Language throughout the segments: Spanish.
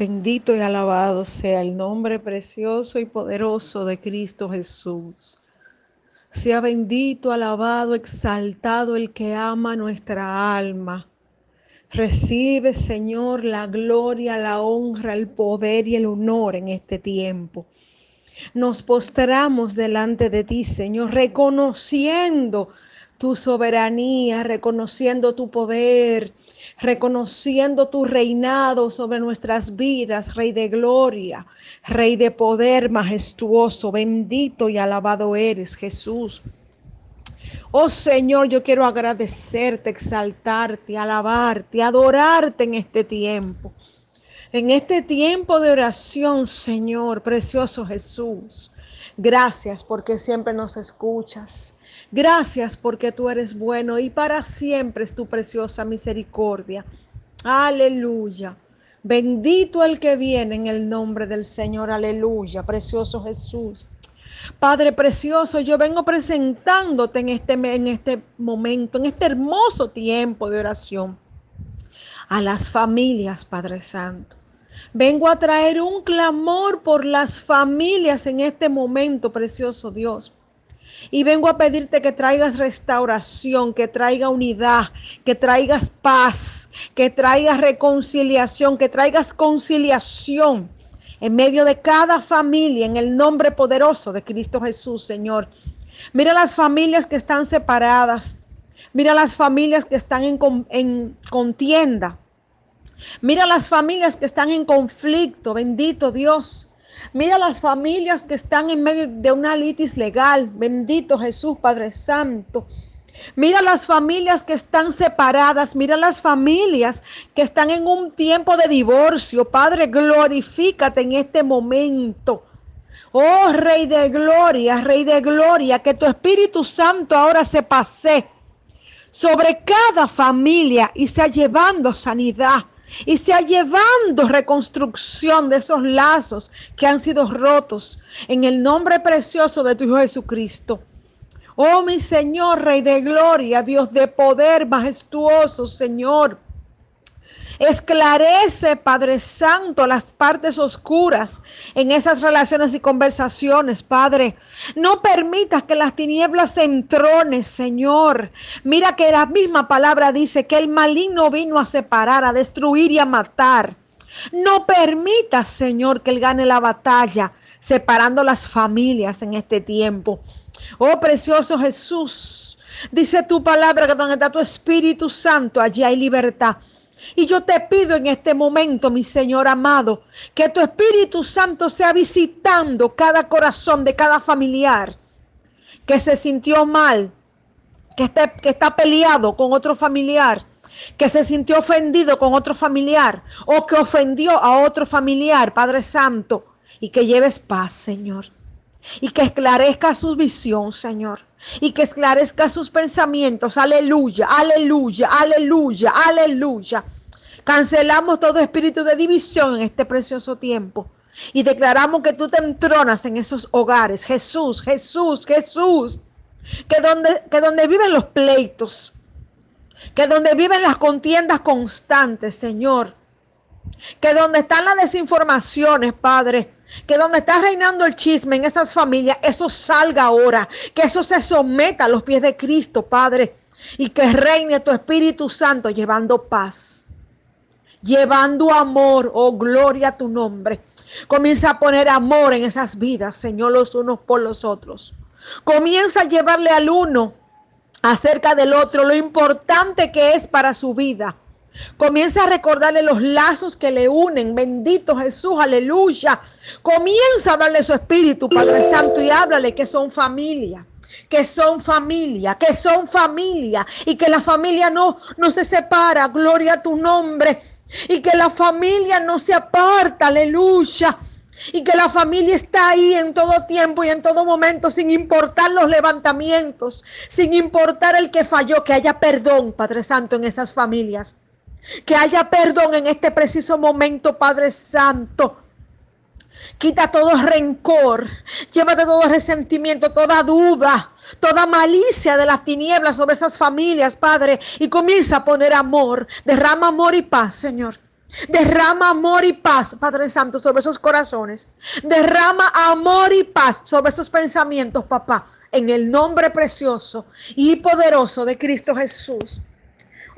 Bendito y alabado sea el nombre precioso y poderoso de Cristo Jesús. Sea bendito, alabado, exaltado el que ama nuestra alma. Recibe, Señor, la gloria, la honra, el poder y el honor en este tiempo. Nos postramos delante de ti, Señor, reconociendo tu soberanía, reconociendo tu poder, reconociendo tu reinado sobre nuestras vidas, Rey de gloria, Rey de poder majestuoso, bendito y alabado eres, Jesús. Oh Señor, yo quiero agradecerte, exaltarte, alabarte, adorarte en este tiempo. En este tiempo de oración, Señor, precioso Jesús. Gracias porque siempre nos escuchas. Gracias porque tú eres bueno y para siempre es tu preciosa misericordia. Aleluya. Bendito el que viene en el nombre del Señor. Aleluya. Precioso Jesús. Padre precioso, yo vengo presentándote en este, en este momento, en este hermoso tiempo de oración, a las familias, Padre Santo. Vengo a traer un clamor por las familias en este momento, precioso Dios. Y vengo a pedirte que traigas restauración, que traiga unidad, que traigas paz, que traigas reconciliación, que traigas conciliación en medio de cada familia en el nombre poderoso de Cristo Jesús, Señor. Mira las familias que están separadas. Mira las familias que están en, en contienda. Mira las familias que están en conflicto, bendito Dios. Mira las familias que están en medio de una litis legal. Bendito Jesús, Padre Santo. Mira las familias que están separadas. Mira las familias que están en un tiempo de divorcio. Padre, glorifícate en este momento. Oh Rey de Gloria, Rey de Gloria, que tu Espíritu Santo ahora se pase sobre cada familia y sea llevando sanidad y sea llevando reconstrucción de esos lazos que han sido rotos en el nombre precioso de tu Hijo Jesucristo. Oh mi Señor, Rey de Gloria, Dios de poder majestuoso, Señor. Esclarece, Padre Santo, las partes oscuras en esas relaciones y conversaciones, Padre. No permitas que las tinieblas se entronen, Señor. Mira que la misma palabra dice que el maligno vino a separar, a destruir y a matar. No permitas, Señor, que Él gane la batalla, separando las familias en este tiempo. Oh, precioso Jesús. Dice tu palabra que donde está tu Espíritu Santo, allí hay libertad. Y yo te pido en este momento, mi Señor amado, que tu Espíritu Santo sea visitando cada corazón de cada familiar que se sintió mal, que está, peleado con otro familiar, que se sintió ofendido con otro familiar o que ofendió a otro familiar, Padre Santo, y que lleves paz, Señor. Y que esclarezca su visión, Señor. Y que esclarezca sus pensamientos. Aleluya, aleluya, aleluya, aleluya. Cancelamos todo espíritu de división en este precioso tiempo. Y declaramos que tú te entronas en esos hogares. Jesús, Jesús, Jesús. Que donde, que donde viven los pleitos. Que donde viven las contiendas constantes, Señor. Que donde están las desinformaciones, Padre que donde está reinando el chisme en esas familias, eso salga ahora, que eso se someta a los pies de Cristo, Padre, y que reine tu Espíritu Santo llevando paz, llevando amor, oh gloria a tu nombre. Comienza a poner amor en esas vidas, Señor, los unos por los otros. Comienza a llevarle al uno acerca del otro lo importante que es para su vida. Comienza a recordarle los lazos que le unen. Bendito Jesús, aleluya. Comienza a darle su espíritu, Padre Santo, y háblale que son familia que son familia, que son familia y que la familia no, no se separa, gloria a tu nombre, y que la familia no se aparta, aleluya. Y que la familia está ahí en todo tiempo y en todo momento, sin importar los levantamientos, sin importar el que falló, que haya perdón, Padre Santo, en esas familias. Que haya perdón en este preciso momento, Padre Santo. Quita todo rencor, llévate todo resentimiento, toda duda, toda malicia de las tinieblas sobre esas familias, Padre, y comienza a poner amor. Derrama amor y paz, Señor. Derrama amor y paz, Padre Santo, sobre esos corazones. Derrama amor y paz sobre esos pensamientos, papá, en el nombre precioso y poderoso de Cristo Jesús.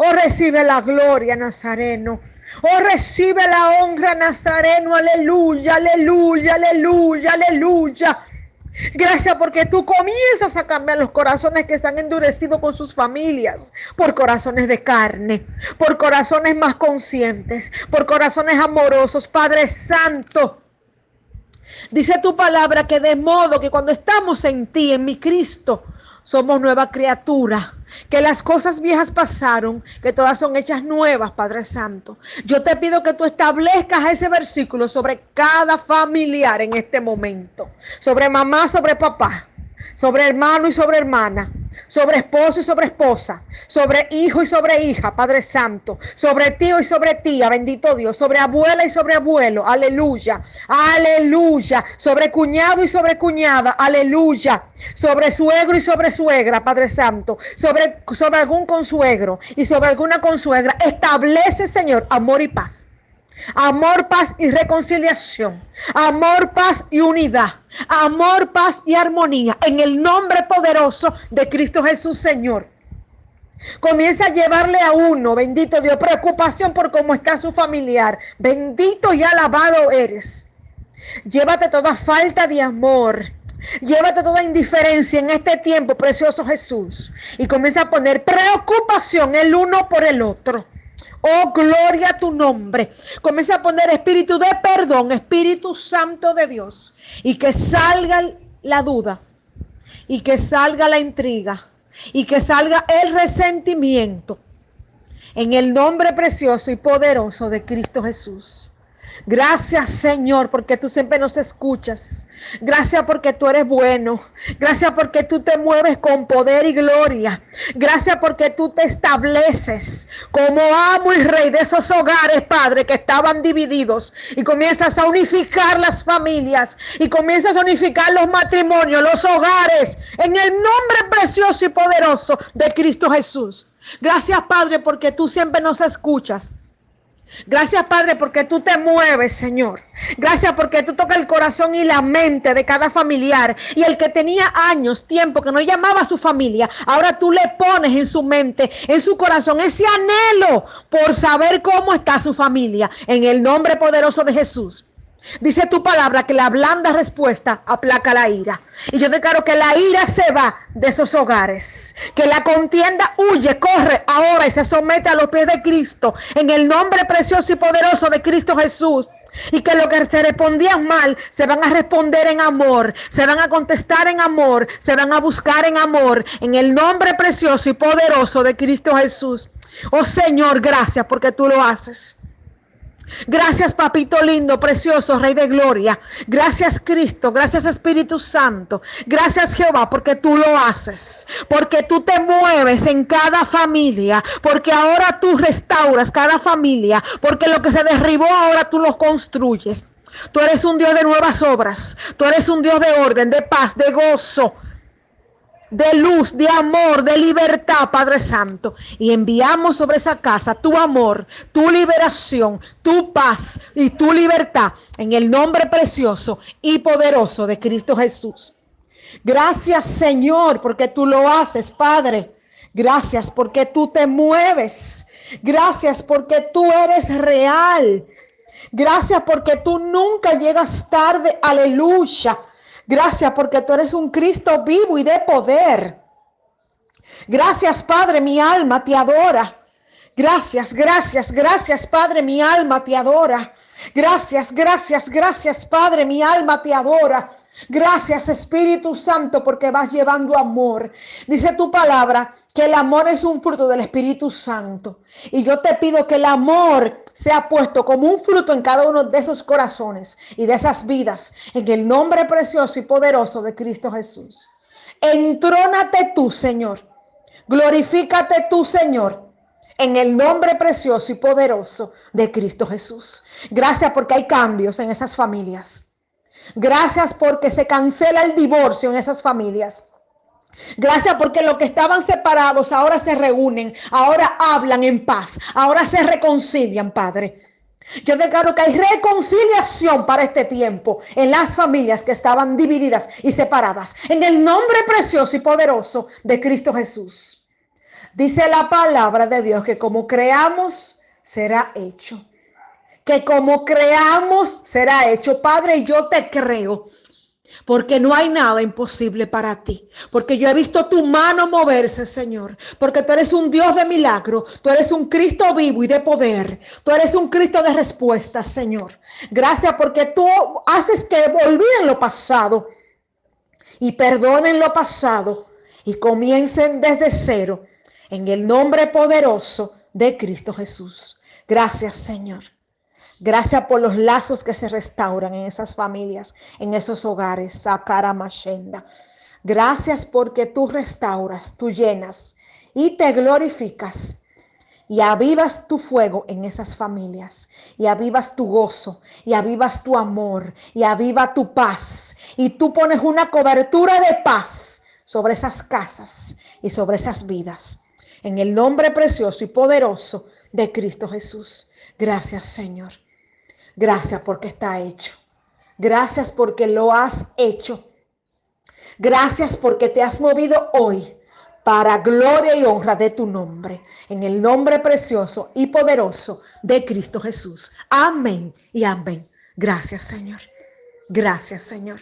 Oh, recibe la gloria, Nazareno. Oh, recibe la honra, Nazareno. Aleluya, aleluya, aleluya, aleluya. Gracias porque tú comienzas a cambiar los corazones que están endurecidos con sus familias, por corazones de carne, por corazones más conscientes, por corazones amorosos, Padre Santo. Dice tu palabra que de modo que cuando estamos en ti, en mi Cristo, somos nueva criatura, que las cosas viejas pasaron, que todas son hechas nuevas, Padre Santo. Yo te pido que tú establezcas ese versículo sobre cada familiar en este momento, sobre mamá, sobre papá, sobre hermano y sobre hermana, sobre esposo y sobre esposa, sobre hijo y sobre hija, Padre Santo, sobre tío y sobre tía, bendito Dios, sobre abuela y sobre abuelo, aleluya, aleluya, sobre cuñado y sobre cuñada, aleluya, sobre suegro y sobre suegra, Padre Santo, sobre, sobre algún consuegro y sobre alguna consuegra, establece, Señor, amor y paz. Amor, paz y reconciliación. Amor, paz y unidad. Amor, paz y armonía. En el nombre poderoso de Cristo Jesús, Señor. Comienza a llevarle a uno, bendito Dios, preocupación por cómo está su familiar. Bendito y alabado eres. Llévate toda falta de amor. Llévate toda indiferencia en este tiempo, precioso Jesús. Y comienza a poner preocupación el uno por el otro. Oh, gloria a tu nombre. Comienza a poner espíritu de perdón, Espíritu Santo de Dios. Y que salga la duda. Y que salga la intriga. Y que salga el resentimiento. En el nombre precioso y poderoso de Cristo Jesús. Gracias Señor porque tú siempre nos escuchas. Gracias porque tú eres bueno. Gracias porque tú te mueves con poder y gloria. Gracias porque tú te estableces como amo y rey de esos hogares, Padre, que estaban divididos. Y comienzas a unificar las familias. Y comienzas a unificar los matrimonios, los hogares. En el nombre precioso y poderoso de Cristo Jesús. Gracias Padre porque tú siempre nos escuchas. Gracias, Padre, porque tú te mueves, Señor. Gracias porque tú tocas el corazón y la mente de cada familiar. Y el que tenía años, tiempo, que no llamaba a su familia, ahora tú le pones en su mente, en su corazón, ese anhelo por saber cómo está su familia. En el nombre poderoso de Jesús. Dice tu palabra que la blanda respuesta aplaca la ira. Y yo declaro que la ira se va de esos hogares. Que la contienda huye, corre ahora y se somete a los pies de Cristo. En el nombre precioso y poderoso de Cristo Jesús. Y que lo que se respondían mal se van a responder en amor, se van a contestar en amor, se van a buscar en amor, en el nombre precioso y poderoso de Cristo Jesús. Oh Señor, gracias porque tú lo haces. Gracias, papito lindo, precioso, Rey de Gloria. Gracias, Cristo. Gracias, Espíritu Santo. Gracias, Jehová, porque tú lo haces. Porque tú te mueves en cada familia. Porque ahora tú restauras cada familia. Porque lo que se derribó ahora tú lo construyes. Tú eres un Dios de nuevas obras. Tú eres un Dios de orden, de paz, de gozo de luz, de amor, de libertad, Padre Santo. Y enviamos sobre esa casa tu amor, tu liberación, tu paz y tu libertad en el nombre precioso y poderoso de Cristo Jesús. Gracias Señor porque tú lo haces, Padre. Gracias porque tú te mueves. Gracias porque tú eres real. Gracias porque tú nunca llegas tarde. Aleluya. Gracias porque tú eres un Cristo vivo y de poder. Gracias, Padre, mi alma te adora. Gracias, gracias, gracias, Padre, mi alma te adora. Gracias, gracias, gracias, Padre, mi alma te adora. Gracias, Espíritu Santo, porque vas llevando amor. Dice tu palabra que el amor es un fruto del Espíritu Santo. Y yo te pido que el amor sea puesto como un fruto en cada uno de esos corazones y de esas vidas, en el nombre precioso y poderoso de Cristo Jesús. Entrónate tú, Señor. Glorifícate tú, Señor en el nombre precioso y poderoso de Cristo Jesús. Gracias porque hay cambios en esas familias. Gracias porque se cancela el divorcio en esas familias. Gracias porque los que estaban separados ahora se reúnen, ahora hablan en paz, ahora se reconcilian, Padre. Yo declaro que hay reconciliación para este tiempo en las familias que estaban divididas y separadas. En el nombre precioso y poderoso de Cristo Jesús. Dice la palabra de Dios que como creamos, será hecho. Que como creamos, será hecho. Padre, yo te creo porque no hay nada imposible para ti. Porque yo he visto tu mano moverse, Señor. Porque tú eres un Dios de milagro. Tú eres un Cristo vivo y de poder. Tú eres un Cristo de respuestas, Señor. Gracias porque tú haces que olviden lo pasado y perdonen lo pasado y comiencen desde cero en el nombre poderoso de Cristo Jesús. Gracias, Señor. Gracias por los lazos que se restauran en esas familias, en esos hogares. Sakara Mashenda. Gracias porque tú restauras, tú llenas y te glorificas y avivas tu fuego en esas familias y avivas tu gozo y avivas tu amor y aviva tu paz y tú pones una cobertura de paz sobre esas casas y sobre esas vidas. En el nombre precioso y poderoso de Cristo Jesús. Gracias Señor. Gracias porque está hecho. Gracias porque lo has hecho. Gracias porque te has movido hoy para gloria y honra de tu nombre, en el nombre precioso y poderoso de Cristo Jesús. Amén y amén. Gracias Señor. Gracias Señor.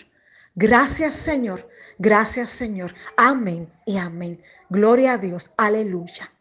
Gracias Señor. Gracias Señor. Amén y amén. Gloria a Dios. Aleluya.